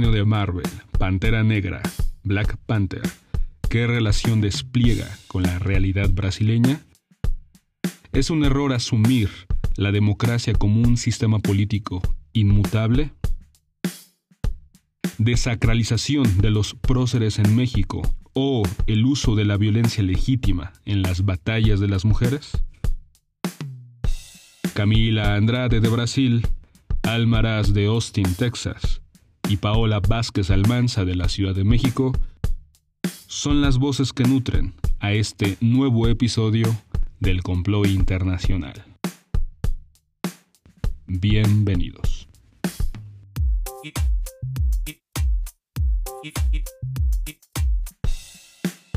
De Marvel, Pantera Negra, Black Panther, ¿qué relación despliega con la realidad brasileña? ¿Es un error asumir la democracia como un sistema político inmutable? Desacralización de los próceres en México o el uso de la violencia legítima en las batallas de las mujeres? Camila Andrade de Brasil, Almaraz de Austin, Texas, y Paola Vázquez Almanza de la Ciudad de México son las voces que nutren a este nuevo episodio del complot internacional. Bienvenidos.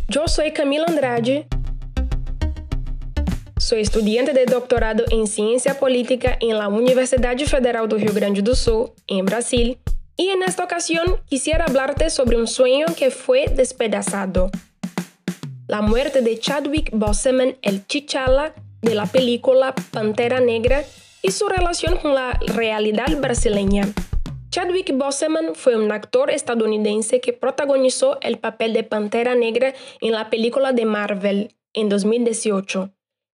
Yo soy Camila Andrade. Soy estudiante de doctorado en Ciencia Política en la Universidad Federal do Rio Grande do Sul, en Brasil, y en esta ocasión quisiera hablarte sobre un sueño que fue despedazado. La muerte de Chadwick Boseman, el Chichala de la película Pantera Negra, y su relación con la realidad brasileña. Chadwick Boseman fue un actor estadounidense que protagonizó el papel de Pantera Negra en la película de Marvel en 2018.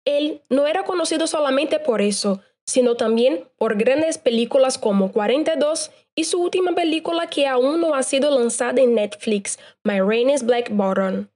Él no era conocido solamente por eso, sino también por grandes películas como 42 y su última película que aún no ha sido lanzada en Netflix, My Rain is Black Bottom.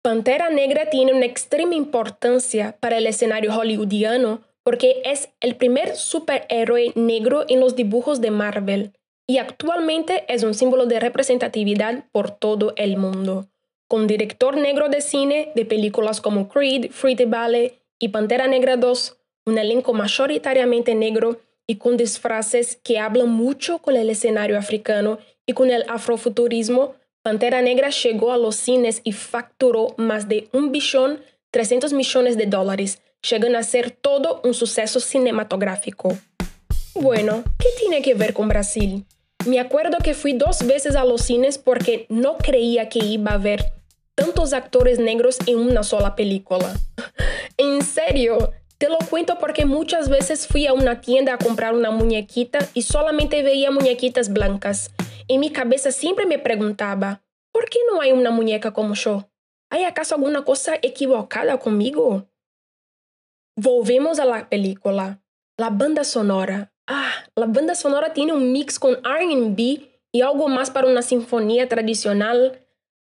Pantera Negra tiene una extrema importancia para el escenario hollywoodiano porque es el primer superhéroe negro en los dibujos de Marvel y actualmente es un símbolo de representatividad por todo el mundo. Con director negro de cine de películas como Creed, Free Ballet y Pantera Negra 2, un elenco mayoritariamente negro y con disfraces que hablan mucho con el escenario africano y con el afrofuturismo, Pantera Negra llegó a los cines y facturó más de un billón 300 millones de dólares, llegando a ser todo un suceso cinematográfico. Bueno, ¿qué tiene que ver con Brasil? Me acuerdo que fui dos veces a los cines porque no creía que iba a ver tantos actores negros en una sola película. en serio, te lo cuento porque muchas veces fui a una tienda a comprar una muñequita y solamente veía muñequitas blancas. En mi cabeza siempre me preguntaba, ¿por qué no hay una muñeca como yo? ¿Hay acaso alguna cosa equivocada conmigo? Volvemos a la película. La banda sonora. Ah, la banda sonora tiene un mix con RB y algo más para una sinfonía tradicional.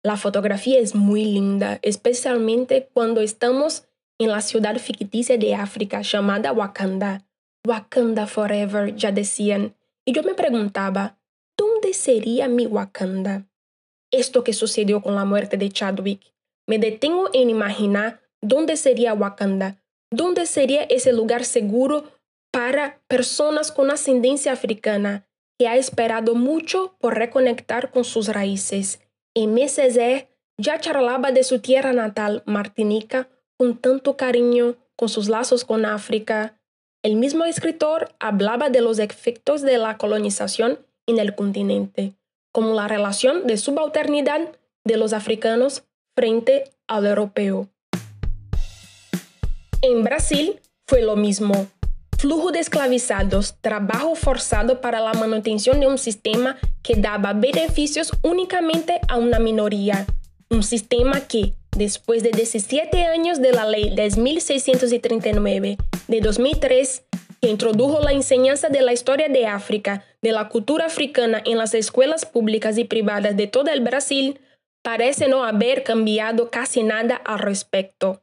La fotografía es muy linda, especialmente cuando estamos en la ciudad ficticia de África llamada Wakanda. Wakanda Forever, ya decían. Y yo me preguntaba, ¿dónde sería mi Wakanda? Esto que sucedió con la muerte de Chadwick. Me detengo en imaginar dónde sería Wakanda, dónde sería ese lugar seguro para personas con ascendencia africana que ha esperado mucho por reconectar con sus raíces. En meses ya charlaba de su tierra natal, Martinica, con tanto cariño, con sus lazos con África. El mismo escritor hablaba de los efectos de la colonización en el continente, como la relación de subalternidad de los africanos frente al europeo. En Brasil fue lo mismo. Flujo de esclavizados, trabajo forzado para la manutención de un sistema que daba beneficios únicamente a una minoría. Un sistema que, después de 17 años de la Ley 10.639 de 2003, que introdujo la enseñanza de la historia de África, de la cultura africana en las escuelas públicas y privadas de todo el Brasil, parece no haber cambiado casi nada al respecto.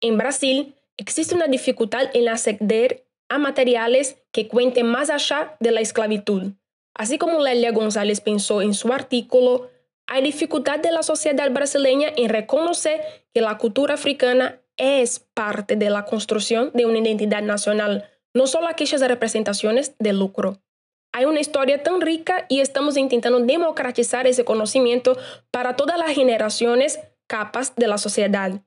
En Brasil, existe una dificultad en acceder a materiales que cuenten más allá de la esclavitud. Así como Lelia González pensó en su artículo hay dificultad de la sociedad brasileña en reconocer que la cultura africana es parte de la construcción de una identidad nacional, no solo aquellas representaciones de lucro. Hay una historia tan rica y estamos intentando democratizar ese conocimiento para todas las generaciones capas de la sociedad.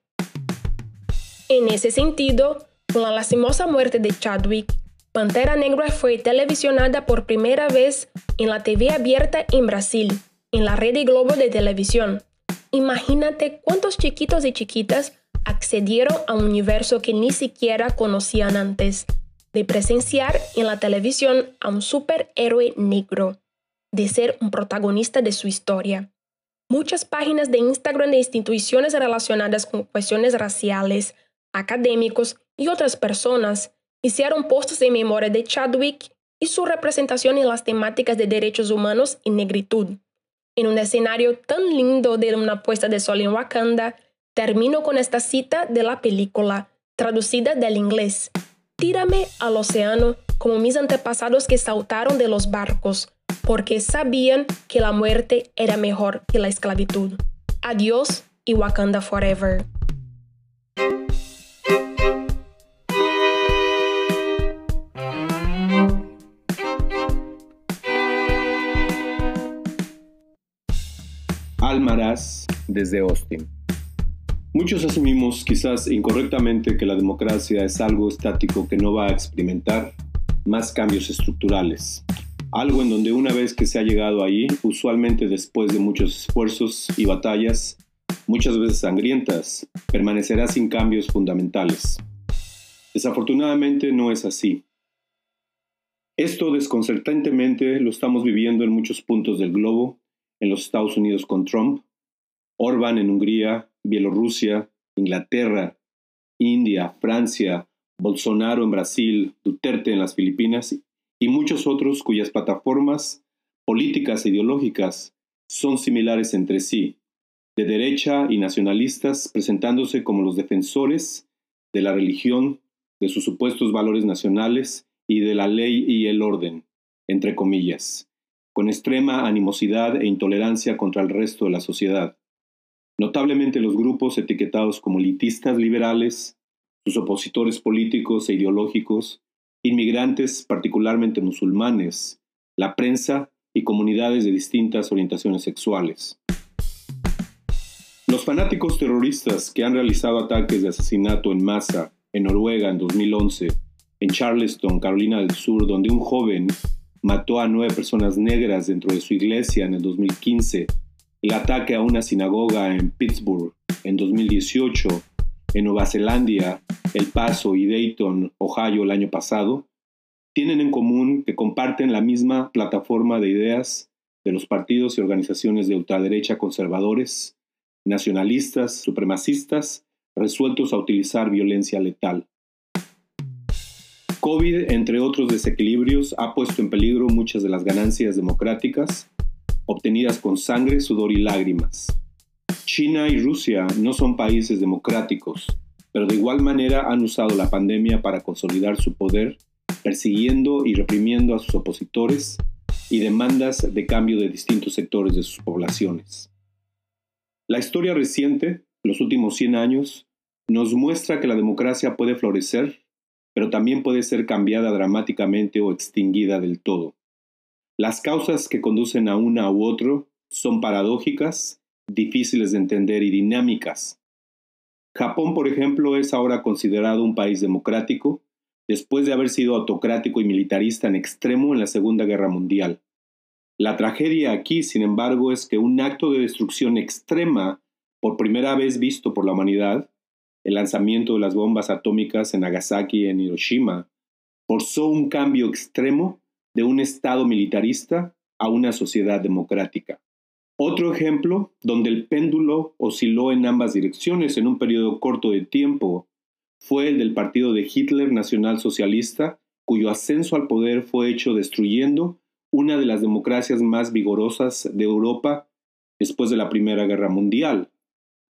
En ese sentido, con la lastimosa muerte de Chadwick, Pantera Negra fue televisionada por primera vez en la TV abierta en Brasil en la red de Globo de televisión. Imagínate cuántos chiquitos y chiquitas accedieron a un universo que ni siquiera conocían antes, de presenciar en la televisión a un superhéroe negro. de ser un protagonista de su historia. Muchas páginas de Instagram de instituciones relacionadas con cuestiones raciales, académicos y otras personas hicieron posts en memoria de Chadwick y su representación en las temáticas de derechos humanos y negritud. En un escenario tan lindo de una puesta de sol en Wakanda, termino con esta cita de la película, traducida del inglés. Tírame al océano como mis antepasados que saltaron de los barcos, porque sabían que la muerte era mejor que la esclavitud. Adiós y Wakanda Forever. Desde Austin. Muchos asumimos, quizás incorrectamente, que la democracia es algo estático que no va a experimentar más cambios estructurales. Algo en donde una vez que se ha llegado ahí, usualmente después de muchos esfuerzos y batallas, muchas veces sangrientas, permanecerá sin cambios fundamentales. Desafortunadamente no es así. Esto desconcertantemente lo estamos viviendo en muchos puntos del globo, en los Estados Unidos con Trump, Orban en Hungría, Bielorrusia, Inglaterra, India, Francia, Bolsonaro en Brasil, Duterte en las Filipinas y muchos otros cuyas plataformas políticas e ideológicas son similares entre sí, de derecha y nacionalistas presentándose como los defensores de la religión, de sus supuestos valores nacionales y de la ley y el orden, entre comillas, con extrema animosidad e intolerancia contra el resto de la sociedad. Notablemente los grupos etiquetados como elitistas liberales, sus opositores políticos e ideológicos, inmigrantes particularmente musulmanes, la prensa y comunidades de distintas orientaciones sexuales. Los fanáticos terroristas que han realizado ataques de asesinato en masa en Noruega en 2011, en Charleston, Carolina del Sur, donde un joven mató a nueve personas negras dentro de su iglesia en el 2015 el ataque a una sinagoga en Pittsburgh en 2018, en Nueva Zelanda, El Paso y Dayton, Ohio el año pasado, tienen en común que comparten la misma plataforma de ideas de los partidos y organizaciones de ultraderecha conservadores, nacionalistas, supremacistas, resueltos a utilizar violencia letal. COVID, entre otros desequilibrios, ha puesto en peligro muchas de las ganancias democráticas obtenidas con sangre, sudor y lágrimas. China y Rusia no son países democráticos, pero de igual manera han usado la pandemia para consolidar su poder, persiguiendo y reprimiendo a sus opositores y demandas de cambio de distintos sectores de sus poblaciones. La historia reciente, los últimos 100 años, nos muestra que la democracia puede florecer, pero también puede ser cambiada dramáticamente o extinguida del todo. Las causas que conducen a una u otro son paradójicas, difíciles de entender y dinámicas. Japón, por ejemplo, es ahora considerado un país democrático después de haber sido autocrático y militarista en extremo en la Segunda Guerra Mundial. La tragedia aquí, sin embargo, es que un acto de destrucción extrema, por primera vez visto por la humanidad, el lanzamiento de las bombas atómicas en Nagasaki y en Hiroshima, forzó un cambio extremo de un Estado militarista a una sociedad democrática. Otro ejemplo donde el péndulo osciló en ambas direcciones en un periodo corto de tiempo fue el del partido de Hitler Nacional Socialista, cuyo ascenso al poder fue hecho destruyendo una de las democracias más vigorosas de Europa después de la Primera Guerra Mundial,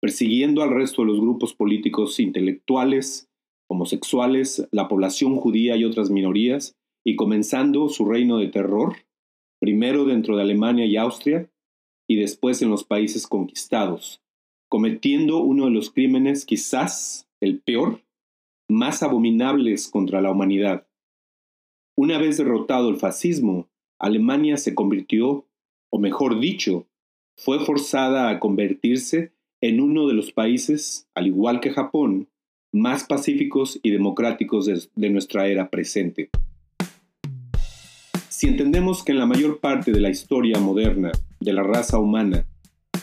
persiguiendo al resto de los grupos políticos intelectuales, homosexuales, la población judía y otras minorías, y comenzando su reino de terror, primero dentro de Alemania y Austria, y después en los países conquistados, cometiendo uno de los crímenes quizás el peor, más abominables contra la humanidad. Una vez derrotado el fascismo, Alemania se convirtió, o mejor dicho, fue forzada a convertirse en uno de los países, al igual que Japón, más pacíficos y democráticos de, nuestra era presente. Si entendemos que en la mayor parte de la historia moderna de la raza humana,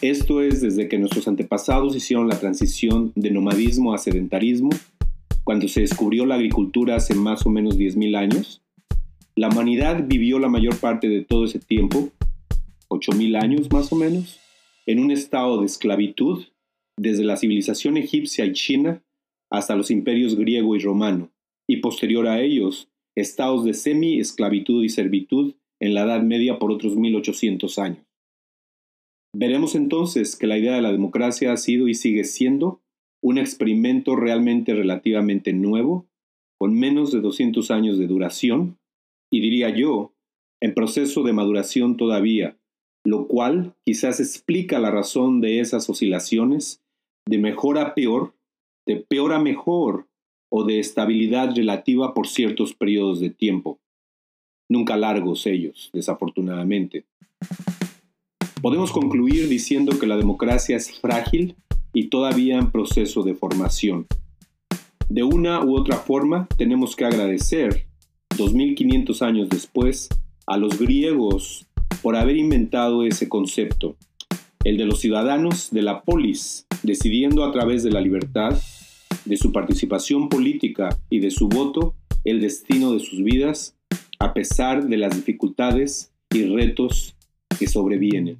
esto es desde que nuestros antepasados hicieron la transición de nomadismo a sedentarismo, cuando se descubrió la agricultura hace más o menos 10.000 años, la humanidad vivió la mayor parte de todo ese tiempo 8.000 años más o menos, en un estado de esclavitud desde la civilización egipcia y china hasta los imperios griego y romano, y posterior a ellos, estados de semi-esclavitud y servitud en la Edad Media por otros 1800 años. Veremos entonces que la idea de la democracia ha sido y sigue siendo un experimento realmente relativamente nuevo, con menos de 200 años de duración, y diría yo, en proceso de maduración todavía, lo cual quizás explica la razón de esas oscilaciones de mejor a peor, de peor a mejor o de estabilidad relativa por ciertos periodos de tiempo. Nunca largos ellos, desafortunadamente. Podemos concluir diciendo que la democracia es frágil y todavía en proceso de formación. De una u otra forma, tenemos que agradecer, 2500 años después, a los griegos por haber inventado ese concepto, el de los ciudadanos de la polis, decidiendo a través de la libertad, de su participación política y de su voto el destino de sus vidas, a pesar de las dificultades y retos que sobrevienen.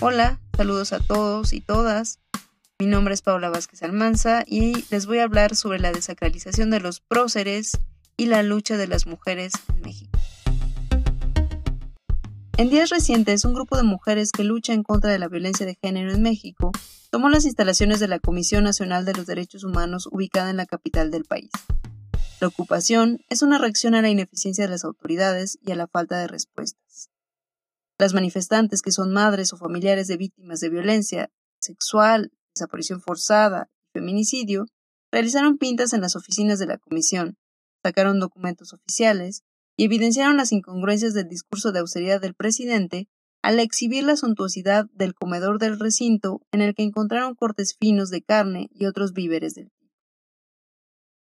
Hola, saludos a todos y todas. Mi nombre es Paula Vázquez Almanza y les voy a hablar sobre la desacralización de los próceres y la lucha de las mujeres en México. En días recientes, un grupo de mujeres que lucha en contra de la violencia de género en México tomó las instalaciones de la Comisión Nacional de los Derechos Humanos ubicada en la capital del país. La ocupación es una reacción a la ineficiencia de las autoridades y a la falta de respuestas. Las manifestantes, que son madres o familiares de víctimas de violencia sexual, desaparición forzada y feminicidio, realizaron pintas en las oficinas de la comisión, sacaron documentos oficiales y evidenciaron las incongruencias del discurso de austeridad del presidente al exhibir la suntuosidad del comedor del recinto en el que encontraron cortes finos de carne y otros víveres del tipo.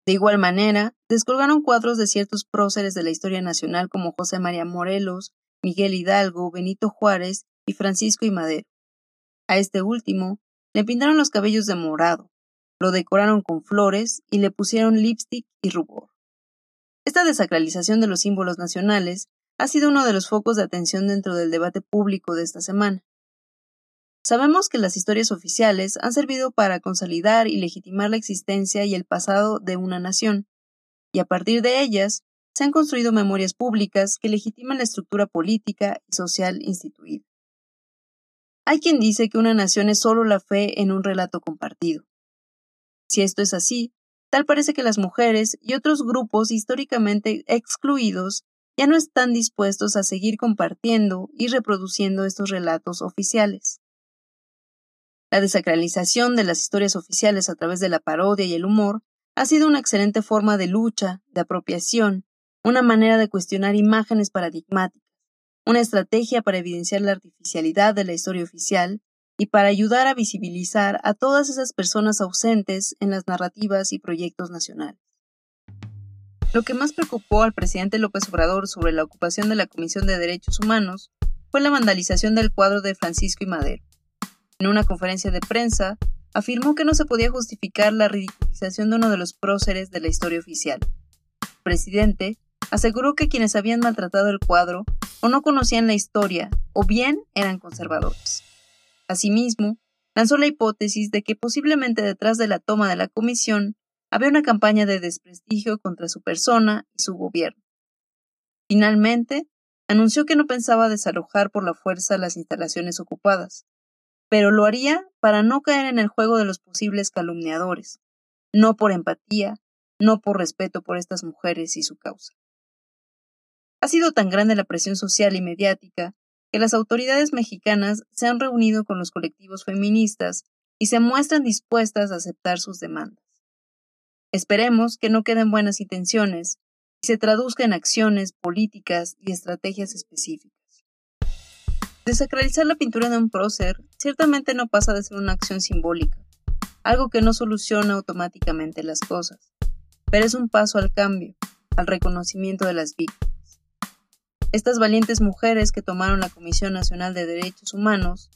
De igual manera, descolgaron cuadros de ciertos próceres de la historia nacional como José María Morelos, Miguel Hidalgo, Benito Juárez y Francisco y Madero. A este último le pintaron los cabellos de morado, lo decoraron con flores y le pusieron lipstick y rubor. Esta desacralización de los símbolos nacionales ha sido uno de los focos de atención dentro del debate público de esta semana. Sabemos que las historias oficiales han servido para consolidar y legitimar la existencia y el pasado de una nación, y a partir de ellas se han construido memorias públicas que legitiman la estructura política y social instituida. Hay quien dice que una nación es solo la fe en un relato compartido. Si esto es así, tal parece que las mujeres y otros grupos históricamente excluidos ya no están dispuestos a seguir compartiendo y reproduciendo estos relatos oficiales. La desacralización de las historias oficiales a través de la parodia y el humor ha sido una excelente forma de lucha, de apropiación, una manera de cuestionar imágenes paradigmáticas una estrategia para evidenciar la artificialidad de la historia oficial y para ayudar a visibilizar a todas esas personas ausentes en las narrativas y proyectos nacionales. Lo que más preocupó al presidente López Obrador sobre la ocupación de la Comisión de Derechos Humanos fue la vandalización del cuadro de Francisco y Madero. En una conferencia de prensa, afirmó que no se podía justificar la ridiculización de uno de los próceres de la historia oficial. El presidente aseguró que quienes habían maltratado el cuadro o no conocían la historia o bien eran conservadores. Asimismo, lanzó la hipótesis de que posiblemente detrás de la toma de la comisión había una campaña de desprestigio contra su persona y su gobierno. Finalmente, anunció que no pensaba desalojar por la fuerza las instalaciones ocupadas, pero lo haría para no caer en el juego de los posibles calumniadores, no por empatía, no por respeto por estas mujeres y su causa. Ha sido tan grande la presión social y mediática que las autoridades mexicanas se han reunido con los colectivos feministas y se muestran dispuestas a aceptar sus demandas. Esperemos que no queden buenas intenciones y se traduzca en acciones políticas y estrategias específicas. Desacralizar la pintura de un prócer ciertamente no pasa de ser una acción simbólica, algo que no soluciona automáticamente las cosas, pero es un paso al cambio, al reconocimiento de las víctimas. Estas valientes mujeres que tomaron la Comisión Nacional de Derechos Humanos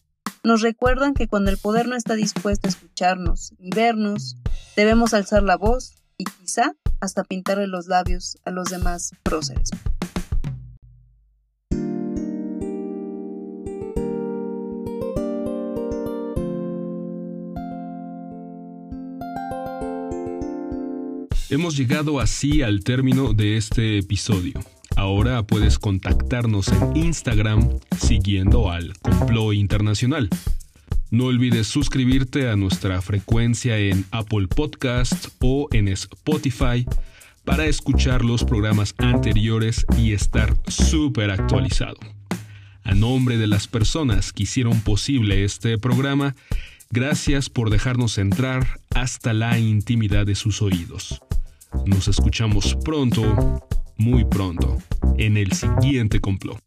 nos recuerdan que cuando el poder no está dispuesto a escucharnos ni vernos, debemos alzar la voz y quizá hasta pintarle los labios a los demás próceres. Hemos llegado así al término de este episodio. Ahora puedes contactarnos en Instagram siguiendo al Complot Internacional. No olvides suscribirte a nuestra frecuencia en Apple Podcast o en Spotify para escuchar los programas anteriores y estar súper actualizado. A nombre de las personas que hicieron posible este programa, gracias por dejarnos entrar hasta la intimidad de sus oídos. Nos escuchamos pronto, muy pronto, en el siguiente complot.